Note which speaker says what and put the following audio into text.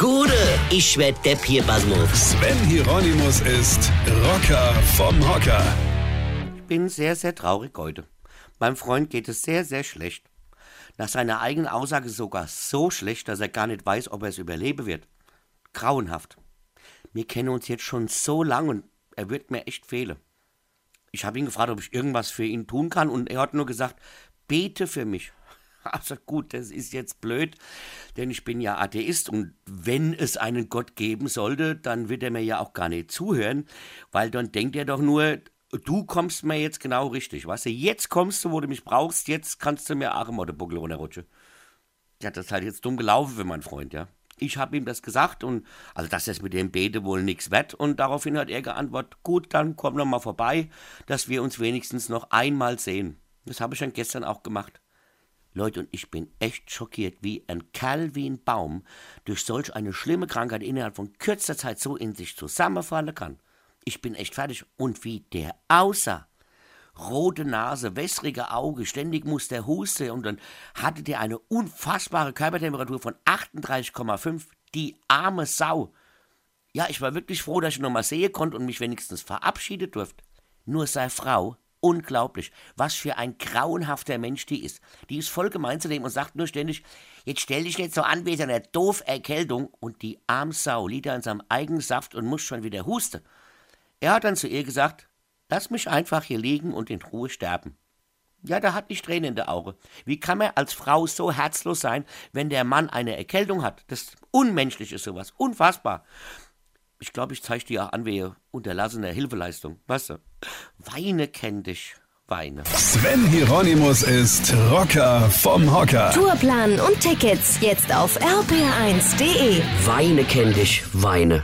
Speaker 1: Gude, ich werd Depp hier, Basmus.
Speaker 2: Sven Hieronymus ist Rocker vom Hocker.
Speaker 3: Ich bin sehr, sehr traurig heute. Meinem Freund geht es sehr, sehr schlecht. Nach seiner eigenen Aussage sogar so schlecht, dass er gar nicht weiß, ob er es überleben wird. Grauenhaft. Wir kennen uns jetzt schon so lang und er wird mir echt fehlen. Ich habe ihn gefragt, ob ich irgendwas für ihn tun kann und er hat nur gesagt, bete für mich. Also gut, das ist jetzt blöd, denn ich bin ja Atheist und wenn es einen Gott geben sollte, dann wird er mir ja auch gar nicht zuhören, weil dann denkt er doch nur, du kommst mir jetzt genau richtig, weißt du, jetzt kommst du, wo du mich brauchst, jetzt kannst du mir immer den Buckel runterrutschen. Ja, das ist halt jetzt dumm gelaufen für meinen Freund, ja. Ich habe ihm das gesagt und also dass es mit dem Bete wohl nichts wird und daraufhin hat er geantwortet, gut, dann komm noch mal vorbei, dass wir uns wenigstens noch einmal sehen. Das habe ich dann gestern auch gemacht. Leute, und ich bin echt schockiert, wie ein ein Baum durch solch eine schlimme Krankheit innerhalb von kürzester Zeit so in sich zusammenfallen kann. Ich bin echt fertig. Und wie der aussah. Rote Nase, wässrige Auge, ständig muss der huste und dann hatte der eine unfassbare Körpertemperatur von 38,5. Die arme Sau. Ja, ich war wirklich froh, dass ich noch mal sehen konnte und mich wenigstens verabschieden durfte. Nur seine Frau Unglaublich, was für ein grauenhafter Mensch die ist. Die ist voll gemein zu dem und sagt nur ständig, jetzt stell dich nicht so an wie einer doof Erkältung und die Armsau liegt da in seinem eigenen Saft und muss schon wieder husten. Er hat dann zu ihr gesagt, lass mich einfach hier liegen und in Ruhe sterben. Ja, da hat ich Tränen in der Auge. Wie kann man als Frau so herzlos sein, wenn der Mann eine Erkältung hat? Das unmenschlich ist sowas, unfassbar. Ich glaube, ich zeige dir auch an, wie unterlassene Hilfeleistung. Weißt du? Weine kenn dich. Weine.
Speaker 2: Sven Hieronymus ist Rocker vom Hocker.
Speaker 4: Tourplan und Tickets jetzt auf rpr1.de.
Speaker 1: Weine kenn dich, Weine.